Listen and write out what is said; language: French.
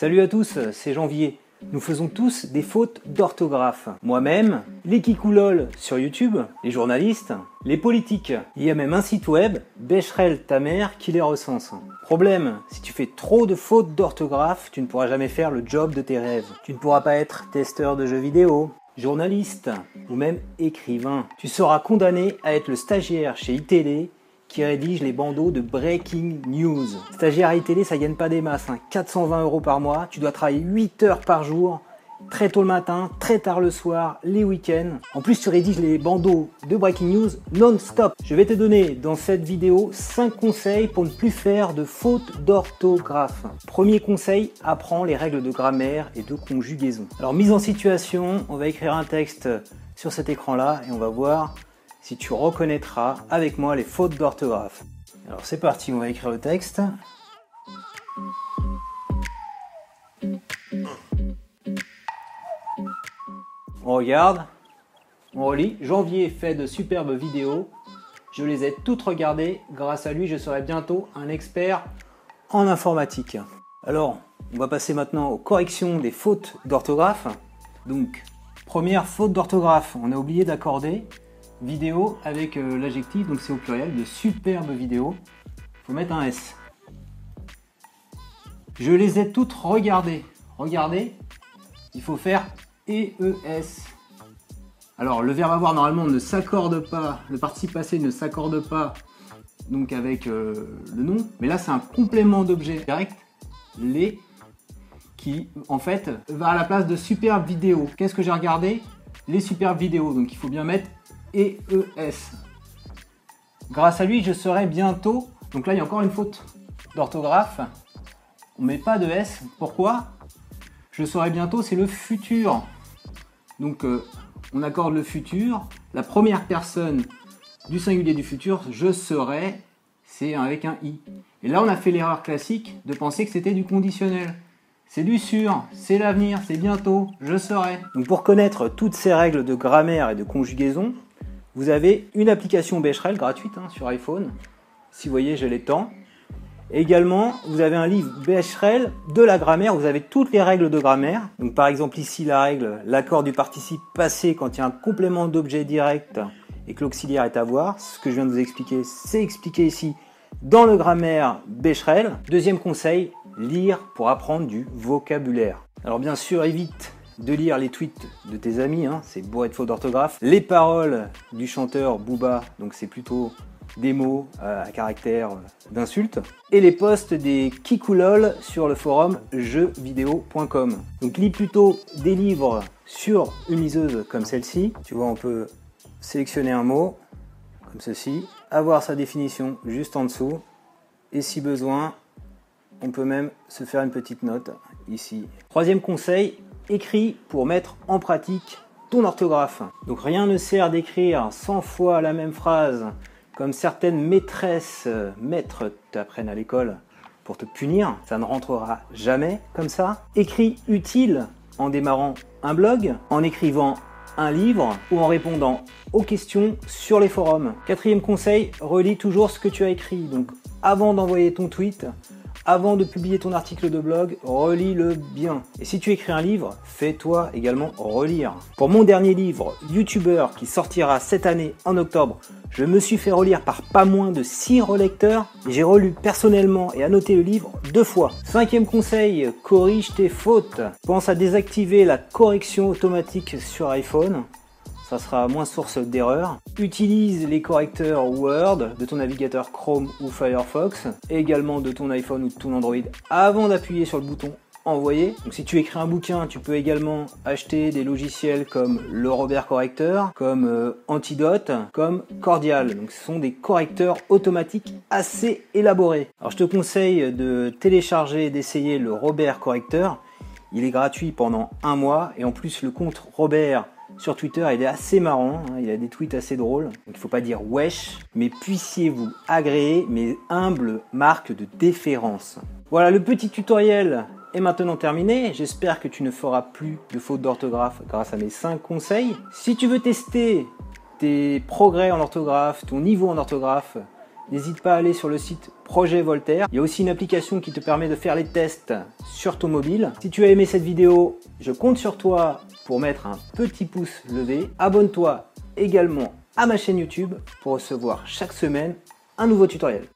Salut à tous, c'est Janvier. Nous faisons tous des fautes d'orthographe. Moi-même, les kikoulol sur YouTube, les journalistes, les politiques. Il y a même un site web, Becherel ta mère, qui les recense. Problème, si tu fais trop de fautes d'orthographe, tu ne pourras jamais faire le job de tes rêves. Tu ne pourras pas être testeur de jeux vidéo, journaliste ou même écrivain. Tu seras condamné à être le stagiaire chez ITD qui rédige les bandeaux de Breaking News. Stagiaire ITD, ça gagne pas des masses, 420 hein. euros par mois, tu dois travailler 8 heures par jour, très tôt le matin, très tard le soir, les week-ends. En plus, tu rédiges les bandeaux de Breaking News non-stop. Je vais te donner dans cette vidéo 5 conseils pour ne plus faire de fautes d'orthographe. Premier conseil, apprends les règles de grammaire et de conjugaison. Alors, mise en situation, on va écrire un texte sur cet écran-là et on va voir si tu reconnaîtras avec moi les fautes d'orthographe. Alors c'est parti, on va écrire le texte. On regarde, on relit. Janvier fait de superbes vidéos. Je les ai toutes regardées. Grâce à lui, je serai bientôt un expert en informatique. Alors, on va passer maintenant aux corrections des fautes d'orthographe. Donc, première faute d'orthographe, on a oublié d'accorder vidéo avec euh, l'adjectif, donc c'est au pluriel, de superbes vidéos. Faut mettre un S. Je les ai toutes regardées. Regardez, il faut faire EES. Alors le verbe avoir normalement ne s'accorde pas, le participe passé ne s'accorde pas donc avec euh, le nom, mais là c'est un complément d'objet direct, les, qui en fait va à la place de superbes vidéos. Qu'est-ce que j'ai regardé? Les superbes vidéos, donc il faut bien mettre et ES. Grâce à lui, je serai bientôt. Donc là, il y a encore une faute d'orthographe. On met pas de S. Pourquoi? Je serai bientôt, c'est le futur. Donc euh, on accorde le futur. La première personne du singulier du futur, je serai, c'est avec un i. Et là, on a fait l'erreur classique de penser que c'était du conditionnel. C'est du sûr, c'est l'avenir, c'est bientôt, je serai. Donc pour connaître toutes ces règles de grammaire et de conjugaison, vous avez une application Becherel gratuite hein, sur iPhone. Si vous voyez, j'ai les temps. Également, vous avez un livre Becherel de la grammaire. Vous avez toutes les règles de grammaire. Donc, par exemple, ici, la règle, l'accord du participe passé quand il y a un complément d'objet direct et que l'auxiliaire est à voir. Ce que je viens de vous expliquer, c'est expliqué ici dans le grammaire Becherel. Deuxième conseil, lire pour apprendre du vocabulaire. Alors, bien sûr, évite de lire les tweets de tes amis, hein, c'est bourré de fautes d'orthographe. Les paroles du chanteur Booba, donc c'est plutôt des mots euh, à caractère d'insulte. Et les posts des kikoulol sur le forum jeuxvideo.com. Donc lis plutôt des livres sur une liseuse comme celle-ci. Tu vois, on peut sélectionner un mot comme ceci, avoir sa définition juste en dessous. Et si besoin, on peut même se faire une petite note ici. Troisième conseil, écrit pour mettre en pratique ton orthographe. Donc rien ne sert d'écrire 100 fois la même phrase comme certaines maîtresses, maîtres t'apprennent à l'école pour te punir. Ça ne rentrera jamais comme ça. Écris utile en démarrant un blog, en écrivant un livre ou en répondant aux questions sur les forums. Quatrième conseil, relis toujours ce que tu as écrit. Donc avant d'envoyer ton tweet, avant de publier ton article de blog, relis-le bien. Et si tu écris un livre, fais-toi également relire. Pour mon dernier livre, YouTuber, qui sortira cette année en octobre, je me suis fait relire par pas moins de 6 relecteurs. J'ai relu personnellement et annoté le livre deux fois. Cinquième conseil, corrige tes fautes. Pense à désactiver la correction automatique sur iPhone ça sera moins source d'erreur. Utilise les correcteurs Word de ton navigateur Chrome ou Firefox, également de ton iPhone ou de ton Android avant d'appuyer sur le bouton envoyer. Donc si tu écris un bouquin, tu peux également acheter des logiciels comme le Robert Correcteur, comme euh, Antidote, comme Cordial. Donc ce sont des correcteurs automatiques assez élaborés. Alors je te conseille de télécharger et d'essayer le Robert Correcteur. Il est gratuit pendant un mois et en plus le compte Robert sur Twitter, il est assez marrant, hein, il a des tweets assez drôles. Donc il ne faut pas dire wesh, mais puissiez-vous agréer mes humbles marques de déférence. Voilà, le petit tutoriel est maintenant terminé. J'espère que tu ne feras plus de fautes d'orthographe grâce à mes 5 conseils. Si tu veux tester tes progrès en orthographe, ton niveau en orthographe, n'hésite pas à aller sur le site Projet Voltaire. Il y a aussi une application qui te permet de faire les tests sur ton mobile. Si tu as aimé cette vidéo, je compte sur toi pour mettre un petit pouce levé. Abonne-toi également à ma chaîne YouTube pour recevoir chaque semaine un nouveau tutoriel.